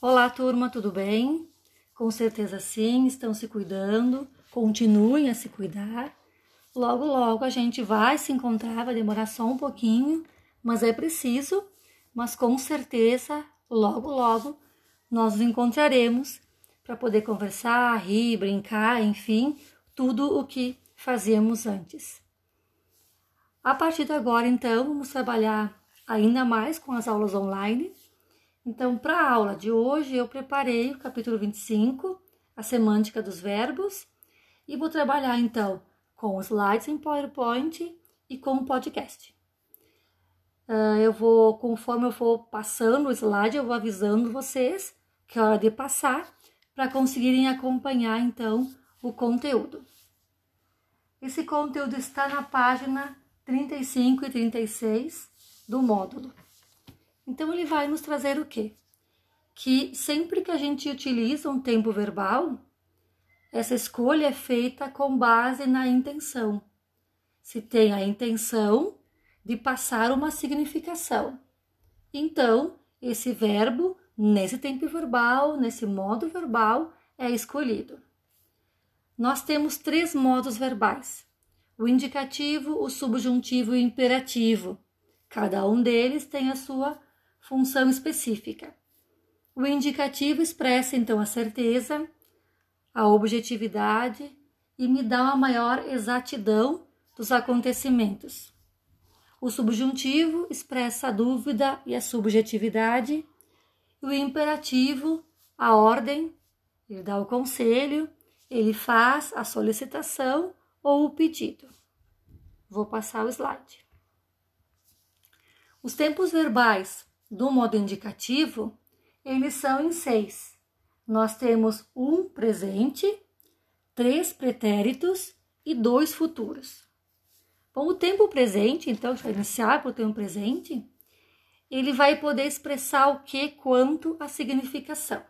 Olá, turma, tudo bem? Com certeza sim, estão se cuidando, continuem a se cuidar. Logo, logo a gente vai se encontrar, vai demorar só um pouquinho, mas é preciso, mas com certeza, logo, logo nós nos encontraremos para poder conversar, rir, brincar, enfim, tudo o que fazíamos antes. A partir de agora, então, vamos trabalhar ainda mais com as aulas online então, para a aula de hoje, eu preparei o capítulo 25, a semântica dos verbos, e vou trabalhar então com slides em PowerPoint e com o podcast. Uh, eu vou, conforme eu for passando o slide, eu vou avisando vocês que é hora de passar para conseguirem acompanhar então o conteúdo. Esse conteúdo está na página 35 e 36 do módulo. Então ele vai nos trazer o quê? Que sempre que a gente utiliza um tempo verbal, essa escolha é feita com base na intenção. Se tem a intenção de passar uma significação. Então, esse verbo, nesse tempo verbal, nesse modo verbal, é escolhido. Nós temos três modos verbais: o indicativo, o subjuntivo e o imperativo. Cada um deles tem a sua função específica. O indicativo expressa então a certeza, a objetividade e me dá uma maior exatidão dos acontecimentos. O subjuntivo expressa a dúvida e a subjetividade, e o imperativo, a ordem, ele dá o conselho, ele faz a solicitação ou o pedido. Vou passar o slide. Os tempos verbais do modo indicativo, eles são em seis. Nós temos um presente, três pretéritos e dois futuros. Bom, o tempo presente, então, para iniciar para o tempo presente, ele vai poder expressar o que quanto a significação.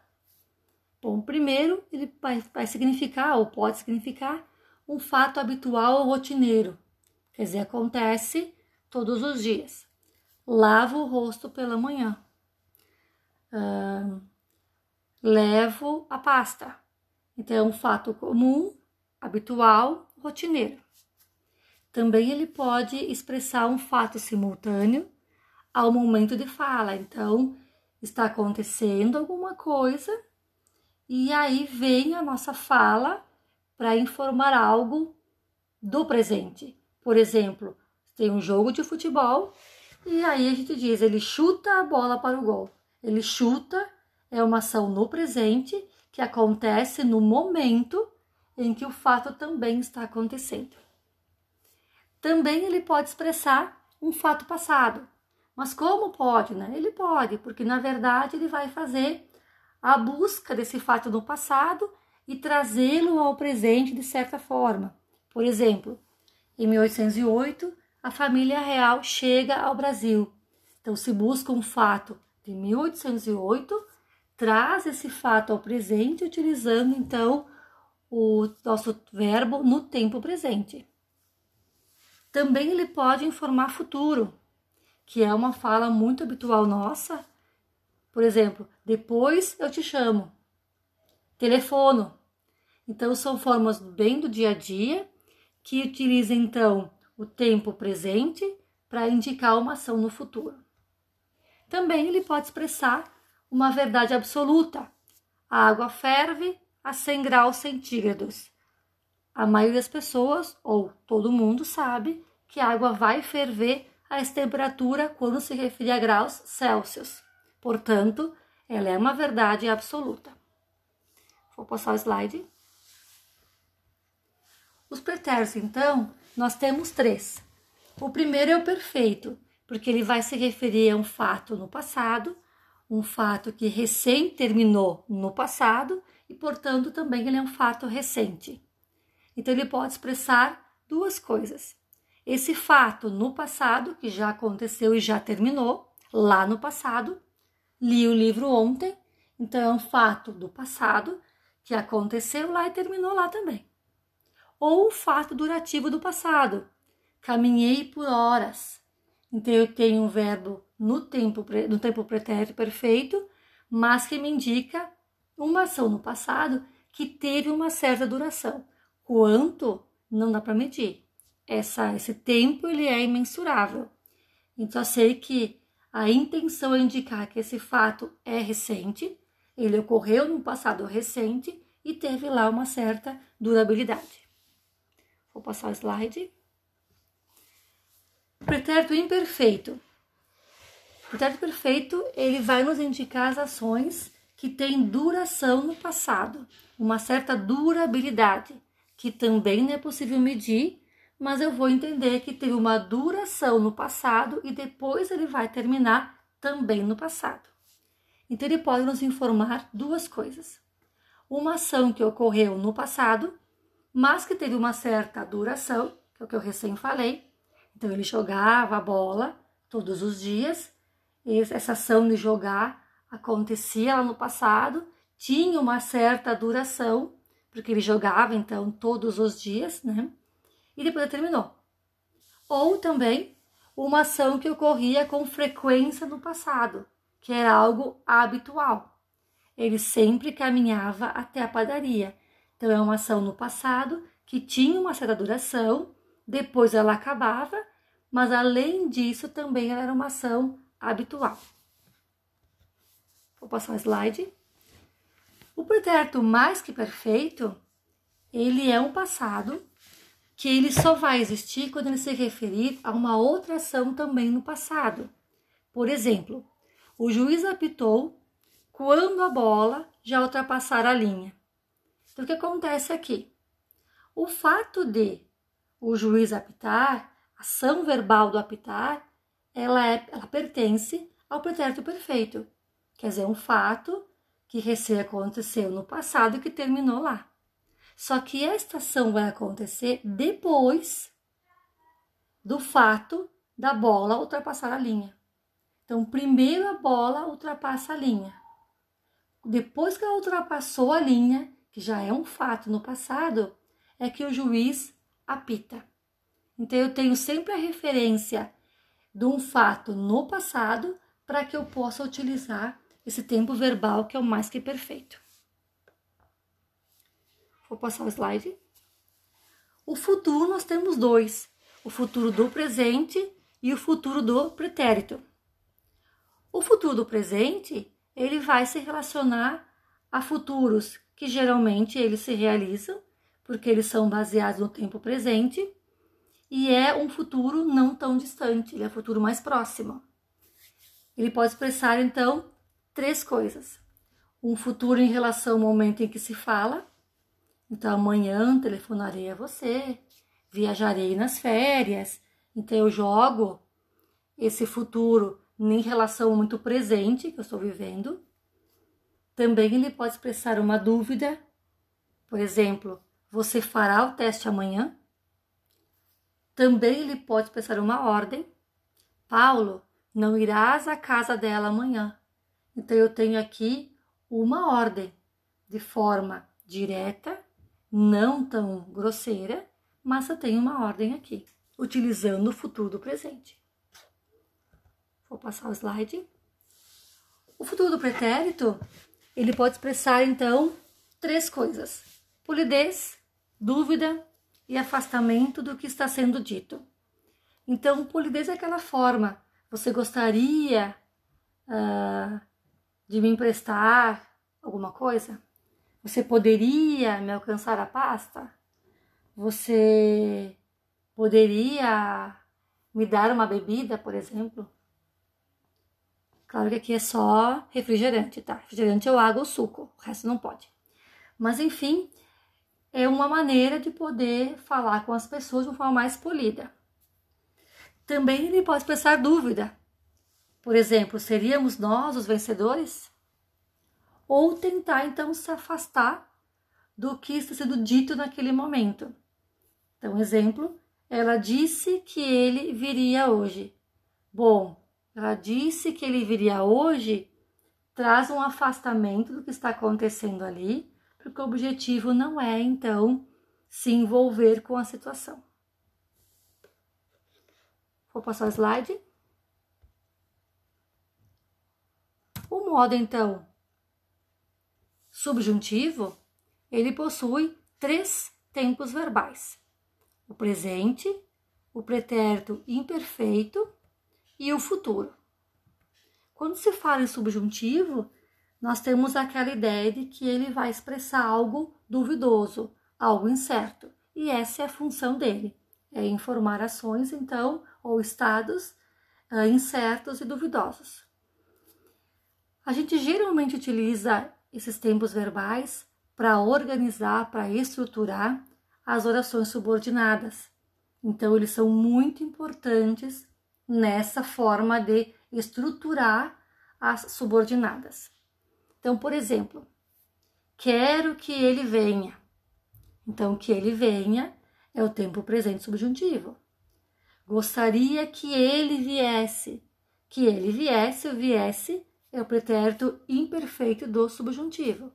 Bom, primeiro, ele vai, vai significar, ou pode significar, um fato habitual ou rotineiro. Quer dizer, acontece todos os dias lavo o rosto pela manhã. Uh, levo a pasta. Então, é um fato comum, habitual, rotineiro. Também ele pode expressar um fato simultâneo ao momento de fala. Então, está acontecendo alguma coisa e aí vem a nossa fala para informar algo do presente. Por exemplo, tem um jogo de futebol e aí a gente diz, ele chuta a bola para o gol. Ele chuta é uma ação no presente que acontece no momento em que o fato também está acontecendo. Também ele pode expressar um fato passado. Mas como pode, né? Ele pode, porque na verdade ele vai fazer a busca desse fato no passado e trazê-lo ao presente de certa forma. Por exemplo, em 1808, a família real chega ao Brasil. Então, se busca um fato de 1808, traz esse fato ao presente, utilizando então o nosso verbo no tempo presente. Também ele pode informar futuro, que é uma fala muito habitual nossa. Por exemplo, depois eu te chamo. Telefono. Então, são formas bem do dia a dia que utilizam então o tempo presente para indicar uma ação no futuro. Também ele pode expressar uma verdade absoluta. A água ferve a 100 graus centígrados. A maioria das pessoas, ou todo mundo, sabe que a água vai ferver a essa temperatura quando se refere a graus Celsius. Portanto, ela é uma verdade absoluta. Vou passar o slide. Os pretéritos, então, nós temos três. O primeiro é o perfeito, porque ele vai se referir a um fato no passado, um fato que recém terminou no passado e, portanto, também ele é um fato recente. Então, ele pode expressar duas coisas. Esse fato no passado, que já aconteceu e já terminou, lá no passado, li o livro ontem, então é um fato do passado que aconteceu lá e terminou lá também ou o fato durativo do passado. Caminhei por horas. Então eu tenho um verbo no tempo no tempo pretérito perfeito, mas que me indica uma ação no passado que teve uma certa duração. Quanto não dá para medir. Essa, esse tempo ele é imensurável. Então eu sei que a intenção é indicar que esse fato é recente, ele ocorreu no passado recente e teve lá uma certa durabilidade. Vou passar o slide. Pretérito imperfeito. O pretérito perfeito, ele vai nos indicar as ações que têm duração no passado, uma certa durabilidade, que também não é possível medir, mas eu vou entender que teve uma duração no passado e depois ele vai terminar também no passado. Então ele pode nos informar duas coisas. Uma ação que ocorreu no passado, mas que teve uma certa duração, que é o que eu recém falei. Então ele jogava a bola todos os dias essa ação de jogar acontecia lá no passado, tinha uma certa duração, porque ele jogava então todos os dias, né? E depois terminou. Ou também uma ação que ocorria com frequência no passado, que era algo habitual. Ele sempre caminhava até a padaria. Então é uma ação no passado que tinha uma certa duração, depois ela acabava, mas além disso também era uma ação habitual. Vou passar o slide. O pretérito mais que perfeito, ele é um passado que ele só vai existir quando ele se referir a uma outra ação também no passado. Por exemplo, o juiz apitou quando a bola já ultrapassar a linha. Então, o que acontece aqui? O fato de o juiz apitar, ação verbal do apitar, ela, é, ela pertence ao pretérito perfeito, quer dizer, um fato que recém aconteceu no passado e que terminou lá. Só que esta ação vai acontecer depois do fato da bola ultrapassar a linha. Então, primeiro a bola ultrapassa a linha. Depois que ela ultrapassou a linha, já é um fato no passado, é que o juiz apita. Então, eu tenho sempre a referência de um fato no passado para que eu possa utilizar esse tempo verbal que é o mais que perfeito. Vou passar o slide. O futuro nós temos dois: o futuro do presente e o futuro do pretérito. O futuro do presente ele vai se relacionar a futuros que geralmente eles se realizam porque eles são baseados no tempo presente e é um futuro não tão distante, ele é futuro mais próximo. Ele pode expressar então três coisas: um futuro em relação ao momento em que se fala, então amanhã telefonarei a você, viajarei nas férias, então eu jogo esse futuro em relação muito presente que eu estou vivendo. Também ele pode expressar uma dúvida, por exemplo, você fará o teste amanhã? Também ele pode pensar uma ordem. Paulo, não irás à casa dela amanhã. Então eu tenho aqui uma ordem de forma direta, não tão grosseira, mas eu tenho uma ordem aqui, utilizando o futuro do presente. Vou passar o slide. O futuro do pretérito, ele pode expressar então três coisas: polidez, dúvida e afastamento do que está sendo dito. Então, polidez é aquela forma. Você gostaria uh, de me emprestar alguma coisa? Você poderia me alcançar a pasta? Você poderia me dar uma bebida, por exemplo? Claro que aqui é só refrigerante, tá? Refrigerante ou água ou suco, o resto não pode. Mas enfim, é uma maneira de poder falar com as pessoas de uma forma mais polida. Também ele pode expressar dúvida. Por exemplo, seríamos nós os vencedores? Ou tentar então se afastar do que está sendo dito naquele momento. Então, exemplo, ela disse que ele viria hoje. Bom, ela disse que ele viria hoje, traz um afastamento do que está acontecendo ali porque o objetivo não é, então, se envolver com a situação. Vou passar o slide. O modo, então, subjuntivo, ele possui três tempos verbais: o presente, o pretérito imperfeito e o futuro. Quando se fala em subjuntivo, nós temos aquela ideia de que ele vai expressar algo duvidoso, algo incerto. E essa é a função dele, é informar ações, então, ou estados uh, incertos e duvidosos. A gente geralmente utiliza esses tempos verbais para organizar, para estruturar as orações subordinadas. Então, eles são muito importantes nessa forma de estruturar as subordinadas. Então, por exemplo, quero que ele venha. Então, que ele venha é o tempo presente subjuntivo. Gostaria que ele viesse. Que ele viesse, o viesse é o pretérito imperfeito do subjuntivo.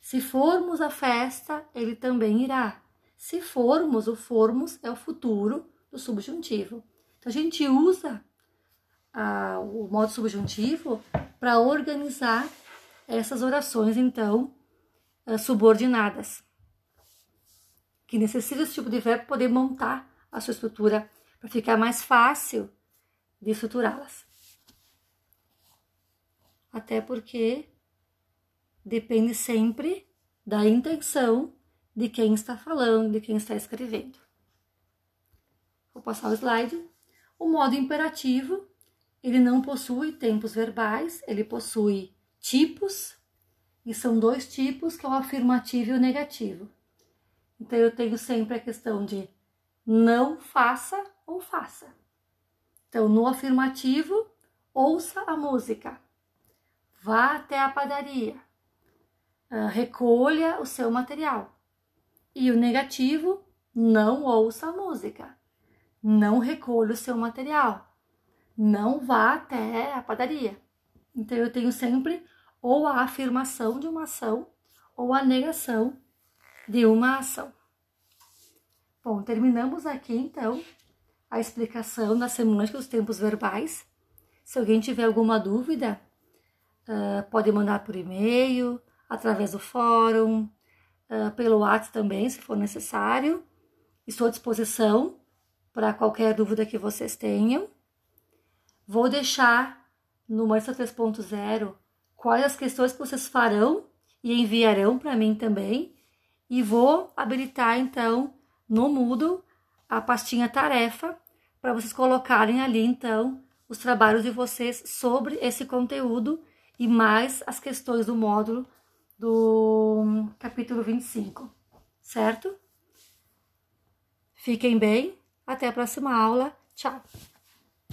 Se formos à festa, ele também irá. Se formos, o formos é o futuro do subjuntivo. Então, a gente usa a, o modo subjuntivo para organizar essas orações, então, eh, subordinadas, que necessitam desse tipo de verbo poder montar a sua estrutura, para ficar mais fácil de estruturá-las. Até porque depende sempre da intenção de quem está falando, de quem está escrevendo. Vou passar o slide. O modo imperativo, ele não possui tempos verbais, ele possui tipos, e são dois tipos, que é o afirmativo e o negativo. Então eu tenho sempre a questão de não faça ou faça. Então, no afirmativo, ouça a música, vá até a padaria, uh, recolha o seu material. E o negativo, não ouça a música, não recolha o seu material, não vá até a padaria. Então eu tenho sempre ou a afirmação de uma ação ou a negação de uma ação. Bom, terminamos aqui então a explicação da semântica dos tempos verbais. Se alguém tiver alguma dúvida, uh, pode mandar por e-mail, através do fórum, uh, pelo WhatsApp também, se for necessário. Estou à disposição para qualquer dúvida que vocês tenham. Vou deixar no Marcia 3.0 quais as questões que vocês farão e enviarão para mim também. E vou habilitar então no Moodle a pastinha tarefa para vocês colocarem ali então os trabalhos de vocês sobre esse conteúdo e mais as questões do módulo do capítulo 25, certo? Fiquem bem, até a próxima aula. Tchau!